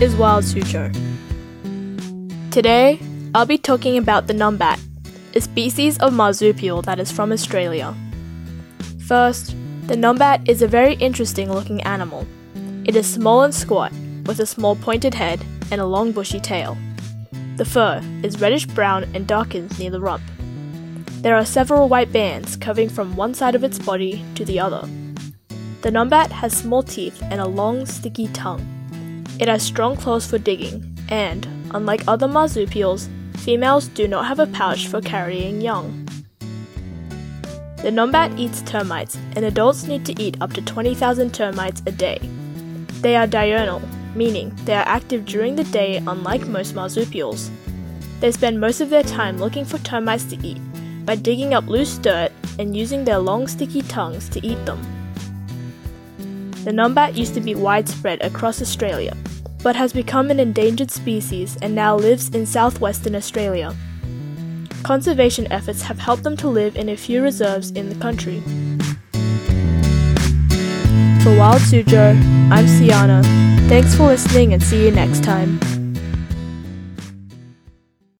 is Wild Suzhou. Today, I'll be talking about the numbat, a species of marsupial that is from Australia. First, the numbat is a very interesting looking animal. It is small and squat, with a small pointed head and a long bushy tail. The fur is reddish brown and darkens near the rump. There are several white bands covering from one side of its body to the other. The numbat has small teeth and a long, sticky tongue. It has strong claws for digging, and, unlike other marsupials, females do not have a pouch for carrying young. The numbat eats termites, and adults need to eat up to 20,000 termites a day. They are diurnal, meaning they are active during the day unlike most marsupials. They spend most of their time looking for termites to eat by digging up loose dirt and using their long sticky tongues to eat them. The numbat used to be widespread across Australia, but has become an endangered species and now lives in southwestern Australia. Conservation efforts have helped them to live in a few reserves in the country. For Wild Suzhou, I'm Siana. Thanks for listening and see you next time.